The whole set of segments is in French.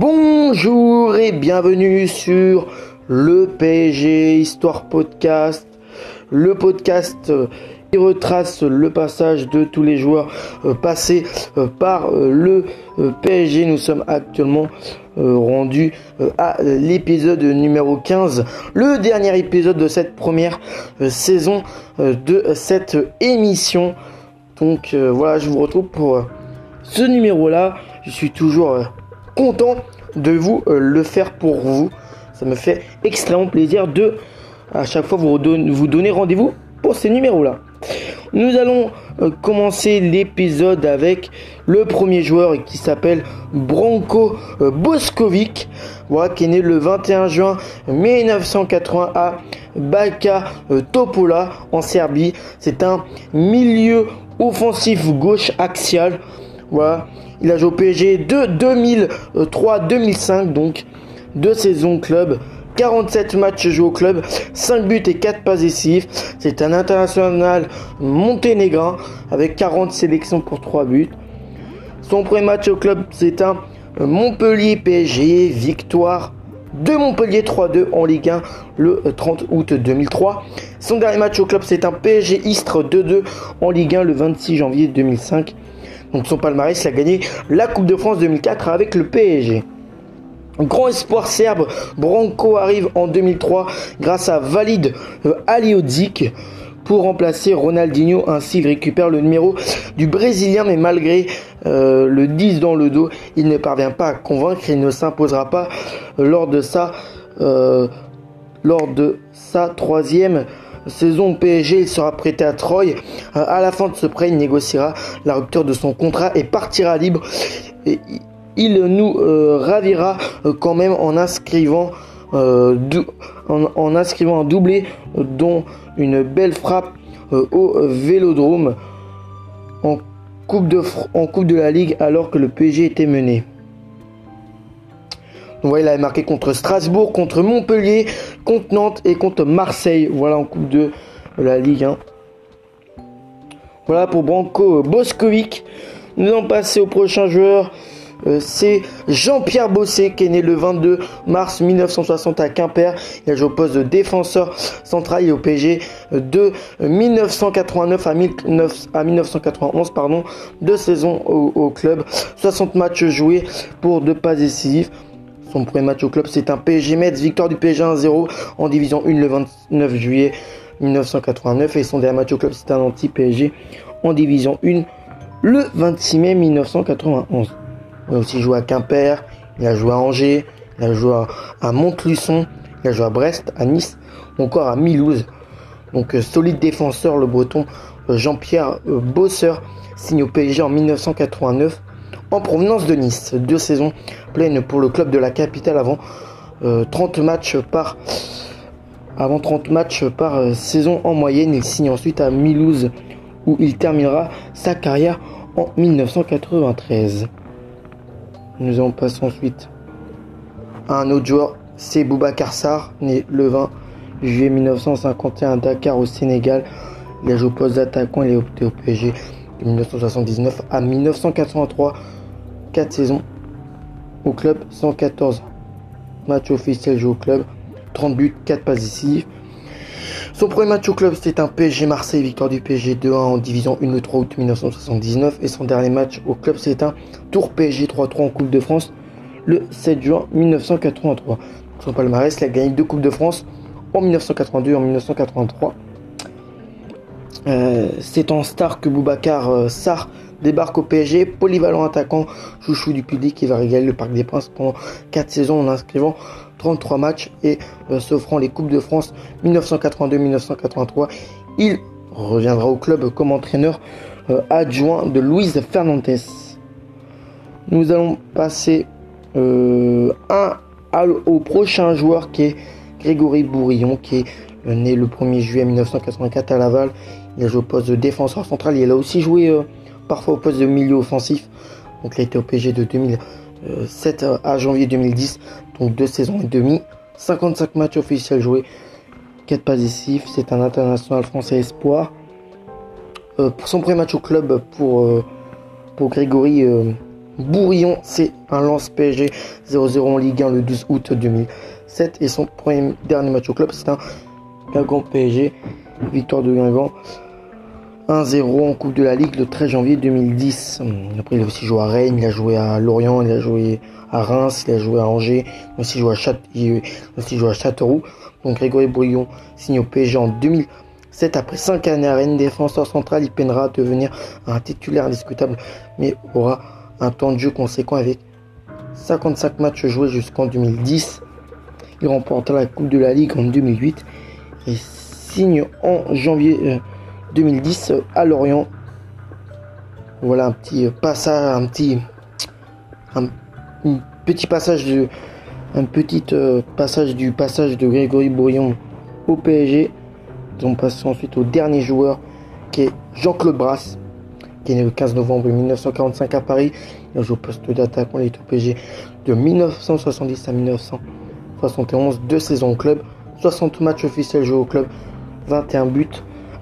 Bonjour et bienvenue sur le PSG Histoire Podcast, le podcast qui retrace le passage de tous les joueurs euh, passés euh, par euh, le PSG. Nous sommes actuellement rendus à l'épisode numéro 15, le dernier épisode de cette première saison de cette émission. Donc voilà, je vous retrouve pour ce numéro-là. Je suis toujours content de vous le faire pour vous. Ça me fait extrêmement plaisir de à chaque fois vous, vous donner rendez-vous pour ces numéros-là. Nous allons euh, commencer l'épisode avec le premier joueur qui s'appelle Branko euh, Boskovic, voilà, qui est né le 21 juin 1980 à Baka euh, Topola en Serbie. C'est un milieu offensif gauche axial. Voilà. Il a joué au PSG de 2003-2005, donc deux saisons club. 47 matchs joués au club, 5 buts et 4 passes décisives. C'est un international monténégrin avec 40 sélections pour 3 buts. Son premier match au club, c'est un Montpellier PSG, victoire de Montpellier 3-2 en Ligue 1 le 30 août 2003. Son dernier match au club, c'est un PSG Istres 2-2 en Ligue 1 le 26 janvier 2005. Donc son palmarès, il a gagné la Coupe de France 2004 avec le PSG. Grand espoir serbe, Branco arrive en 2003 grâce à Valide euh, Aliodzic pour remplacer Ronaldinho. Ainsi, il récupère le numéro du Brésilien, mais malgré euh, le 10 dans le dos, il ne parvient pas à convaincre. Il ne s'imposera pas lors de sa, euh, lors de sa troisième saison PSG. Il sera prêté à Troyes. à la fin de ce prêt, il négociera la rupture de son contrat et partira libre. Il nous euh, ravira euh, quand même en inscrivant, euh, en, inscrivant un doublé dont une belle frappe au Vélodrome en coupe, de, en coupe de la Ligue alors que le PSG était mené. Voilà, il avait marqué contre Strasbourg, contre Montpellier, contre Nantes et contre Marseille. Voilà en Coupe de la Ligue 1. Voilà pour Branco Boskovic. Nous allons passer au prochain joueur. Euh, c'est Jean-Pierre Bossé qui est né le 22 mars 1960 à Quimper. Il a joué au poste de défenseur central et au PSG de 1989 à, 1991, pardon, deux saisons au, club. 60 matchs joués pour deux passes décisives. Son premier match au club, c'est un PSG Metz, victoire du PSG 1-0 en division 1 le 29 juillet 1989. Et son dernier match au club, c'est un anti-PSG en division 1 le 26 mai 1991. Il a aussi joué à Quimper, il a joué à Angers, il a joué à, Montluçon, il a joué à Brest, à Nice, ou encore à Milouz. Donc euh, solide défenseur, le breton euh, Jean-Pierre euh, Bosseur signe au PSG en 1989 en provenance de Nice. Deux saisons pleines pour le club de la capitale avant 30 matchs par avant 30 matchs par saison en moyenne. Il signe ensuite à Milouz où il terminera sa carrière en 1993. Nous allons passer ensuite à un autre joueur, c'est Boubacar Sarr, né le 20 juillet 1951 à Dakar au Sénégal. Il a joué au poste d'attaquant, il est opté au PSG de 1979 à 1983. 4 saisons au club, 114 matchs officiels joués au club, 30 buts, 4 passes décisives. Son premier match au club, c'était un PSG Marseille, victoire du PSG 2-1 en division 1 le 3 août 1979. Et son dernier match au club, c'est un Tour PSG 3-3 en Coupe de France le 7 juin 1983. Son palmarès, il a gagné deux Coupes de France en 1982 et en 1983. Euh, c'est en star que Boubacar euh, débarque au PSG, polyvalent attaquant, chouchou du public qui va régaler le Parc des Princes pendant 4 saisons en inscrivant 33 matchs et euh, s'offrant les Coupes de France 1982-1983. Il reviendra au club comme entraîneur adjoint de Luis Fernandez. Nous allons passer euh, au prochain joueur qui est Grégory Bourillon, qui est euh, né le 1er juillet 1984 à Laval. Il a joué au poste de défenseur central. Il a aussi joué euh, parfois au poste de milieu offensif. Donc il a été au PG de 2007 à janvier 2010. Donc deux saisons et demie. 55 matchs officiels joués. 4 passes décisives. C'est un international français espoir. pour son premier match au club pour, pour Grégory Bourillon, c'est un lance PSG 0-0 en Ligue 1 le 12 août 2007 et son premier dernier match au club, c'est un Guingamp PSG, victoire de Guingamp 1-0 en Coupe de la Ligue le 13 janvier 2010. Après, il a aussi joué à Rennes, il a joué à Lorient, il a joué à Reims, il a joué à Angers, il a aussi joué à, joué à Châteauroux. Donc Grégory Bouillon signe au PSG en 2007. Après 5 années à Rennes, défenseur central, il peinera à devenir un titulaire indiscutable, mais aura un temps de jeu conséquent avec 55 matchs joués jusqu'en 2010. Il remporta la Coupe de la Ligue en 2008 et signe en janvier euh, 2010 à Lorient. Voilà un petit passage, un petit, un, petit passage un petit euh, passage du passage de Grégory Bourillon au PSG. Ils ont passé ensuite au dernier joueur qui est Jean-Claude Brasse, qui est né le 15 novembre 1945 à Paris. Il a joué au poste d'attaquant, il est au PSG de 1970 à 1971, deux saisons au club, 60 matchs officiels joués au club, 21 buts,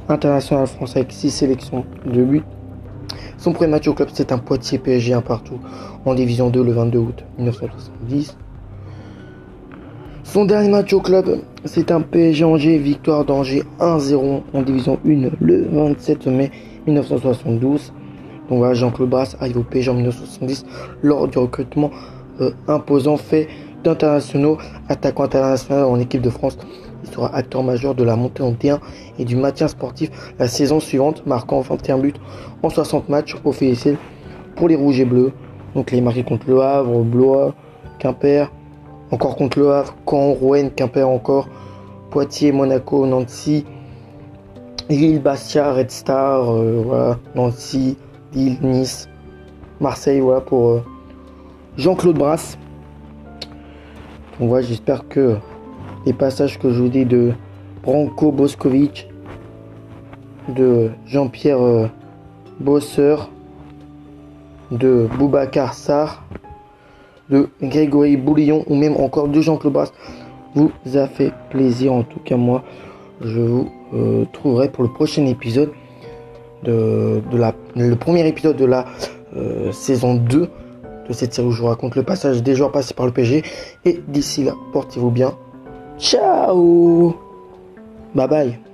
international français avec 6 sélections de but. Son premier match au club, c'est un Poitiers PSG un partout en Division 2 le 22 août 1970. Son dernier match au club, c'est un PSG Angers, victoire d'Angers 1-0 en Division 1 le 27 mai 1972. Donc voilà, Jean-Claude Brass arrive au PSG en 1970 lors du recrutement euh, imposant fait d'internationaux, attaquant international en équipe de France il sera acteur majeur de la montée en T1 et du maintien sportif la saison suivante, marquant 21 buts en 60 matchs officiels pour les Rouges et Bleus. Donc il est marqué contre le Havre, Blois, Quimper, encore contre le Havre, Caen, Rouen, Quimper encore, Poitiers, Monaco, Nancy, Lille, Bastia, Red Star, euh, voilà, Nancy, Lille, Nice, Marseille, voilà pour euh, Jean-Claude Brasse. Donc voilà, j'espère que les passages que je vous dis de Branko Boskovic, de Jean-Pierre euh, Bosseur, de Boubacar Sarr, de Grégory Bouillon ou même encore de Jean-Claude Brass vous a fait plaisir. En tout cas, moi, je vous euh, trouverai pour le prochain épisode de, la, le premier épisode de la euh, saison 2 de cette série où je vous raconte le passage des joueurs passés par le PG. Et d'ici là, portez-vous bien. Ciao. Bye bye